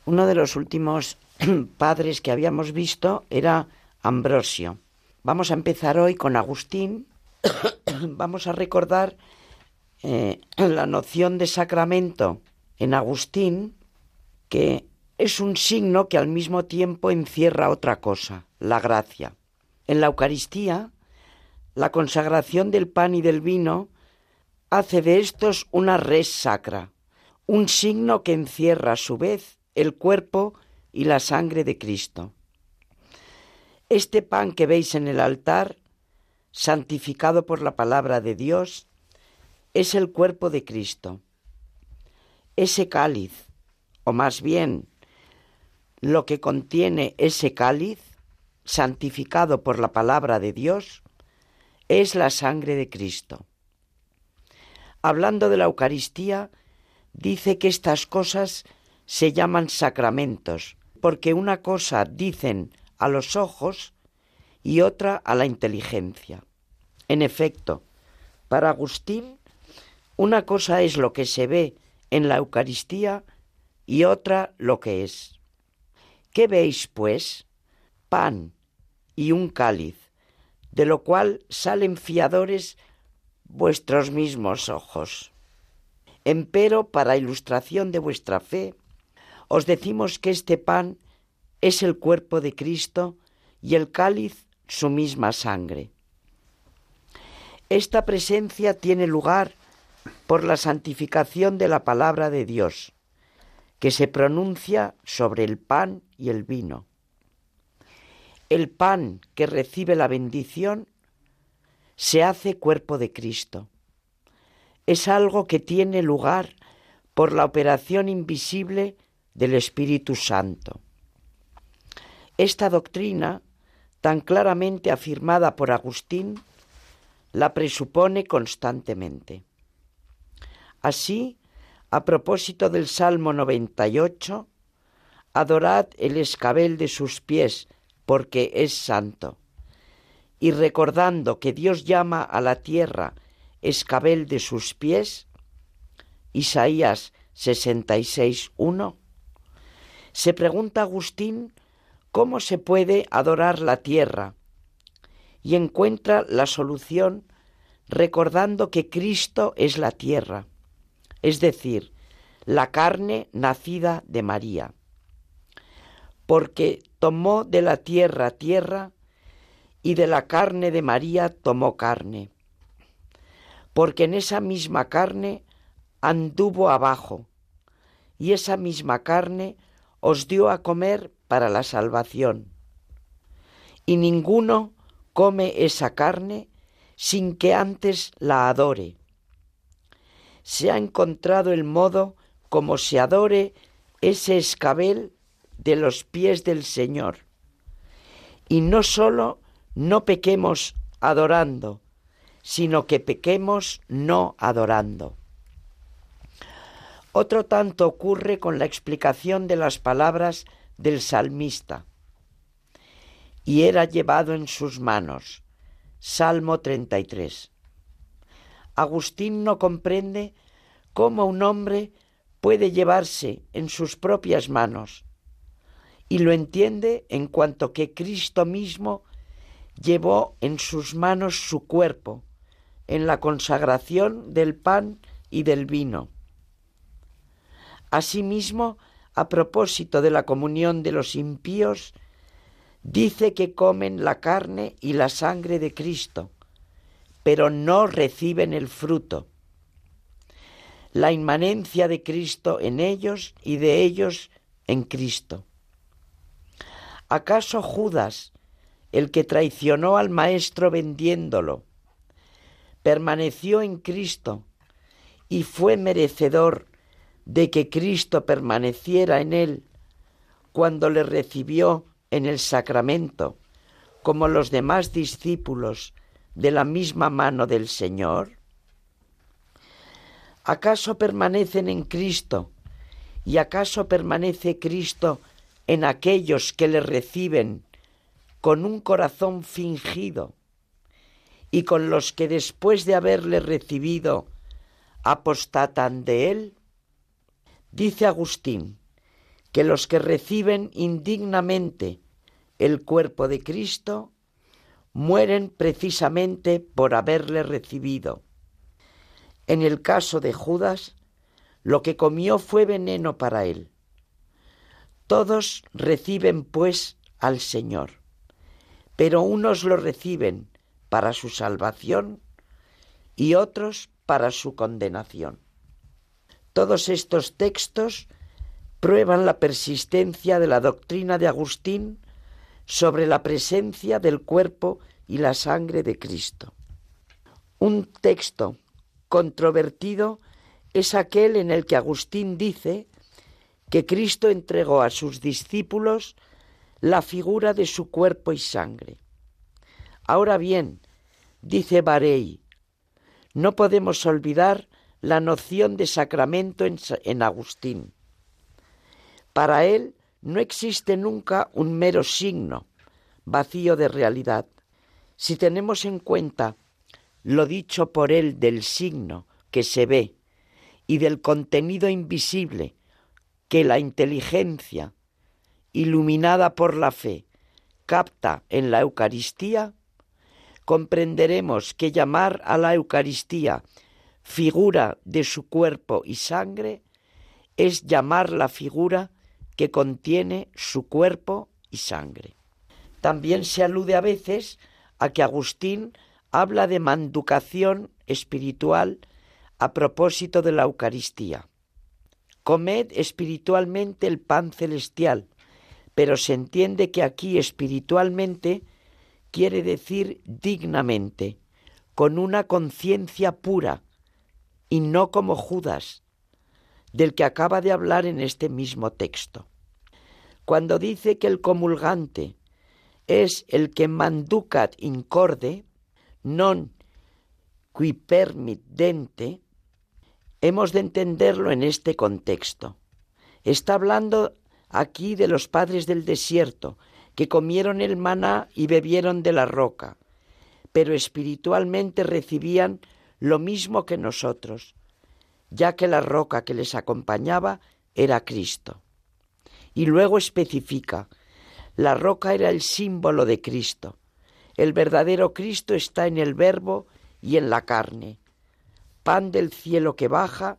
Uno de los últimos padres que habíamos visto era Ambrosio. Vamos a empezar hoy con Agustín. Vamos a recordar eh, la noción de sacramento en Agustín, que es un signo que al mismo tiempo encierra otra cosa, la gracia. En la Eucaristía, la consagración del pan y del vino hace de estos una res sacra, un signo que encierra a su vez el cuerpo y la sangre de Cristo. Este pan que veis en el altar, santificado por la palabra de Dios, es el cuerpo de Cristo. Ese cáliz, o más bien lo que contiene ese cáliz, santificado por la palabra de Dios, es la sangre de Cristo. Hablando de la Eucaristía, dice que estas cosas se llaman sacramentos, porque una cosa dicen a los ojos y otra a la inteligencia. En efecto, para Agustín, una cosa es lo que se ve en la Eucaristía y otra lo que es. ¿Qué veis, pues? Pan y un cáliz de lo cual salen fiadores vuestros mismos ojos. Empero, para ilustración de vuestra fe, os decimos que este pan es el cuerpo de Cristo y el cáliz su misma sangre. Esta presencia tiene lugar por la santificación de la palabra de Dios, que se pronuncia sobre el pan y el vino. El pan que recibe la bendición se hace cuerpo de Cristo. Es algo que tiene lugar por la operación invisible del Espíritu Santo. Esta doctrina, tan claramente afirmada por Agustín, la presupone constantemente. Así, a propósito del Salmo 98, adorad el escabel de sus pies, porque es santo. Y recordando que Dios llama a la tierra escabel de sus pies, Isaías 66.1, se pregunta Agustín cómo se puede adorar la tierra y encuentra la solución recordando que Cristo es la tierra, es decir, la carne nacida de María, porque tomó de la tierra tierra y de la carne de María tomó carne, porque en esa misma carne anduvo abajo, y esa misma carne os dio a comer para la salvación. Y ninguno come esa carne sin que antes la adore. Se ha encontrado el modo como se adore ese escabel de los pies del Señor. Y no sólo no pequemos adorando, sino que pequemos no adorando. Otro tanto ocurre con la explicación de las palabras del salmista. Y era llevado en sus manos. Salmo 33. Agustín no comprende cómo un hombre puede llevarse en sus propias manos, y lo entiende en cuanto que Cristo mismo llevó en sus manos su cuerpo, en la consagración del pan y del vino Asimismo, a propósito de la comunión de los impíos, dice que comen la carne y la sangre de Cristo, pero no reciben el fruto. La inmanencia de Cristo en ellos y de ellos en Cristo. ¿Acaso Judas, el que traicionó al Maestro vendiéndolo, permaneció en Cristo y fue merecedor de que Cristo permaneciera en él cuando le recibió en el sacramento, como los demás discípulos de la misma mano del Señor? ¿Acaso permanecen en Cristo y acaso permanece Cristo en aquellos que le reciben con un corazón fingido y con los que después de haberle recibido apostatan de él? Dice Agustín que los que reciben indignamente el cuerpo de Cristo mueren precisamente por haberle recibido. En el caso de Judas, lo que comió fue veneno para él. Todos reciben pues al Señor, pero unos lo reciben para su salvación y otros para su condenación. Todos estos textos prueban la persistencia de la doctrina de Agustín sobre la presencia del cuerpo y la sangre de Cristo. Un texto controvertido es aquel en el que Agustín dice que Cristo entregó a sus discípulos la figura de su cuerpo y sangre. Ahora bien, dice Barey, no podemos olvidar la noción de sacramento en, Agustín. Para él no existe nunca un mero signo, vacío de realidad. Si tenemos en cuenta lo dicho por él del signo que se ve y del contenido invisible que la inteligencia, iluminada por la fe, capta en la Eucaristía, comprenderemos que llamar a la Eucaristía figura de su cuerpo y sangre es llamar la figura que contiene su cuerpo y sangre. También se alude a veces a que Agustín habla de manducación espiritual a propósito de la Eucaristía. Comed espiritualmente el pan celestial, pero se entiende que aquí espiritualmente quiere decir dignamente, con una conciencia pura, y no como Judas, del que acaba de hablar en este mismo texto. Cuando dice que el comulgante es el que manducat incorde, non qui permit dente, hemos de entenderlo en este contexto. Está hablando aquí de los padres del desierto, que comieron el maná y bebieron de la roca, pero espiritualmente recibían lo mismo que nosotros, ya que la roca que les acompañaba era Cristo. Y luego especifica, la roca era el símbolo de Cristo. El verdadero Cristo está en el verbo y en la carne, pan del cielo que baja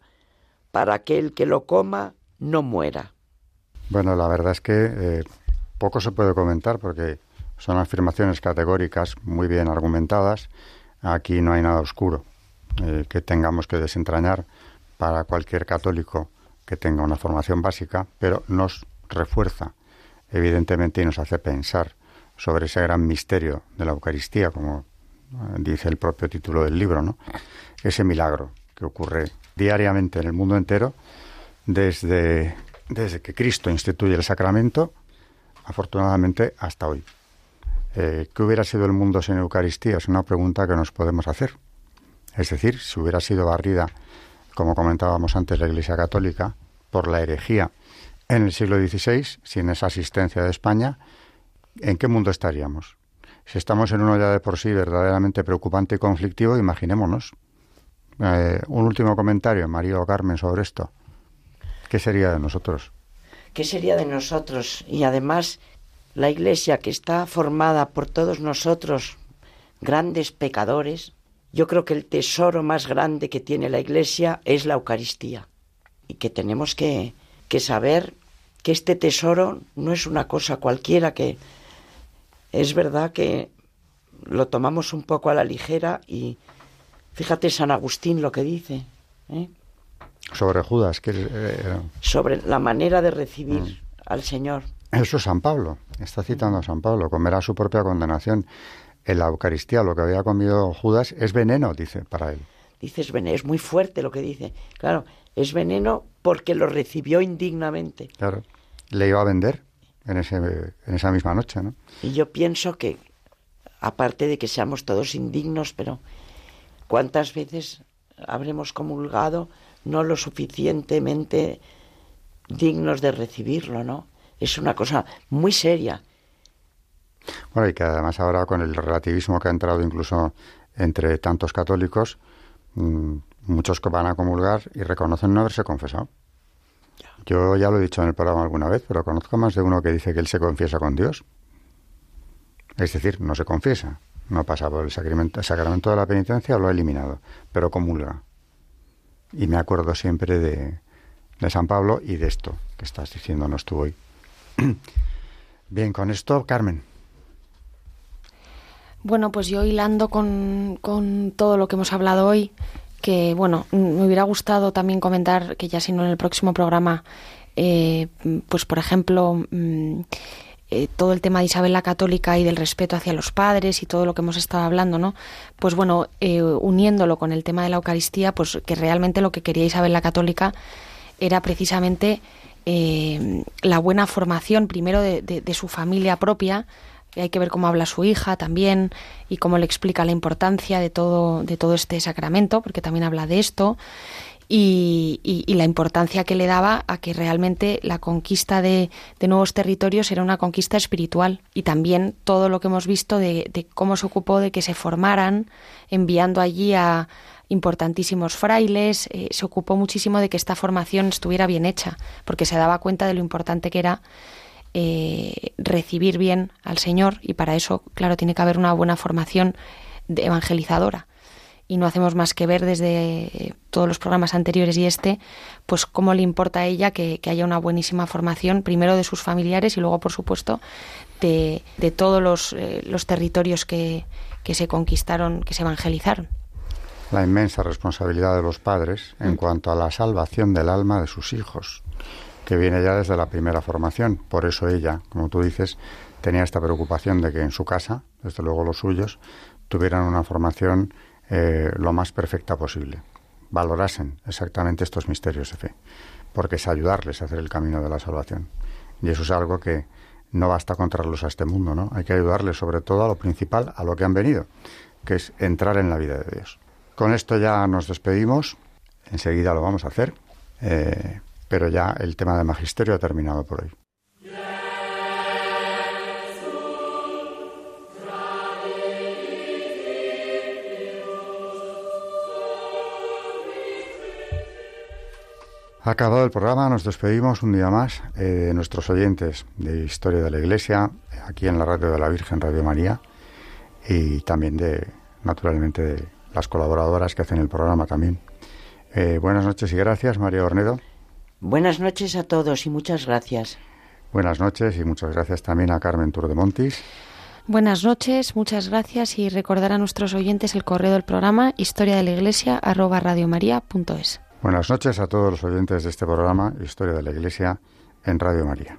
para que el que lo coma no muera. Bueno, la verdad es que eh, poco se puede comentar porque son afirmaciones categóricas muy bien argumentadas. Aquí no hay nada oscuro eh, que tengamos que desentrañar para cualquier católico que tenga una formación básica, pero nos refuerza, evidentemente, y nos hace pensar sobre ese gran misterio de la Eucaristía, como dice el propio título del libro, ¿no? Ese milagro que ocurre diariamente en el mundo entero desde, desde que Cristo instituye el sacramento, afortunadamente hasta hoy. Eh, ¿Qué hubiera sido el mundo sin Eucaristía? Es una pregunta que nos podemos hacer. Es decir, si hubiera sido barrida, como comentábamos antes, la Iglesia Católica por la herejía en el siglo XVI, sin esa asistencia de España, ¿en qué mundo estaríamos? Si estamos en uno ya de por sí verdaderamente preocupante y conflictivo, imaginémonos. Eh, un último comentario, María o Carmen, sobre esto. ¿Qué sería de nosotros? ¿Qué sería de nosotros? Y además, la Iglesia que está formada por todos nosotros, grandes pecadores, yo creo que el tesoro más grande que tiene la Iglesia es la Eucaristía. Y que tenemos que, que saber que este tesoro no es una cosa cualquiera, que es verdad que lo tomamos un poco a la ligera y fíjate San Agustín lo que dice. ¿eh? Sobre Judas, que eh, sobre la manera de recibir mm. al Señor. Eso es San Pablo, está citando a San Pablo, comerá su propia condenación. En la Eucaristía lo que había comido Judas es veneno, dice, para él. Dice, es veneno, es muy fuerte lo que dice. Claro, es veneno porque lo recibió indignamente. Claro, le iba a vender en, ese, en esa misma noche, ¿no? Y yo pienso que, aparte de que seamos todos indignos, pero ¿cuántas veces habremos comulgado no lo suficientemente dignos de recibirlo, ¿no? Es una cosa muy seria. Bueno, y que además ahora con el relativismo que ha entrado incluso entre tantos católicos, mm, muchos van a comulgar y reconocen no haberse confesado. Yo ya lo he dicho en el programa alguna vez, pero conozco más de uno que dice que él se confiesa con Dios. Es decir, no se confiesa, no pasa por el sacramento, de la penitencia, lo ha eliminado, pero comulga. Y me acuerdo siempre de, de San Pablo y de esto que estás diciéndonos tú hoy. Bien, con esto, Carmen. Bueno, pues yo hilando con, con todo lo que hemos hablado hoy, que bueno, me hubiera gustado también comentar, que ya si no en el próximo programa, eh, pues por ejemplo, mm, eh, todo el tema de Isabel la Católica y del respeto hacia los padres y todo lo que hemos estado hablando, ¿no? Pues bueno, eh, uniéndolo con el tema de la Eucaristía, pues que realmente lo que quería Isabel la Católica era precisamente la buena formación primero de, de su familia propia, hay que ver cómo habla su hija también y cómo le explica la importancia de todo, de todo este sacramento, porque también habla de esto. Y, la importancia que le daba a que realmente la conquista de, de, nuevos territorios era una conquista espiritual y también todo lo que hemos visto de, de, cómo se ocupó de que se formaran enviando allí a importantísimos frailes, eh, se ocupó muchísimo de que esta formación estuviera bien hecha, porque se daba cuenta de lo importante que era eh, recibir bien al Señor y para eso, claro, tiene que haber una buena formación evangelizadora. Y no hacemos más que ver desde todos los programas anteriores y este, pues cómo le importa a ella que, haya una buenísima formación, primero de sus familiares y luego, por supuesto, de, todos los, eh, los territorios que, que se conquistaron, que se evangelizaron la inmensa responsabilidad de los padres en mm. cuanto a la salvación del alma de sus hijos que viene ya desde la primera formación. Por eso ella, como tú dices, tenía esta preocupación de que en su casa, desde luego los suyos, tuvieran una formación eh, lo más perfecta posible, valorasen exactamente estos misterios de fe, porque es ayudarles a hacer el camino de la salvación. Y eso es algo que no basta contarlos a este mundo, ¿no? Hay que ayudarles sobre todo a lo principal, a lo que han venido, que es entrar en la vida de Dios. Con esto ya nos despedimos, enseguida lo vamos a hacer, eh, pero ya el tema del magisterio ha terminado por hoy. Acabado el programa, nos despedimos un día más eh, de nuestros oyentes de Historia de la Iglesia, aquí en la Radio de la Virgen, Radio María, y también de, naturalmente, de las colaboradoras que hacen el programa también. Eh, buenas noches y gracias, María Ornedo. Buenas noches a todos y muchas gracias. Buenas noches y muchas gracias también a Carmen Turdemontis. Buenas noches, muchas gracias y recordar a nuestros oyentes el correo del programa historia de la iglesia arroba radiomaria.es. Buenas noches a todos los oyentes de este programa Historia de la Iglesia en Radio María.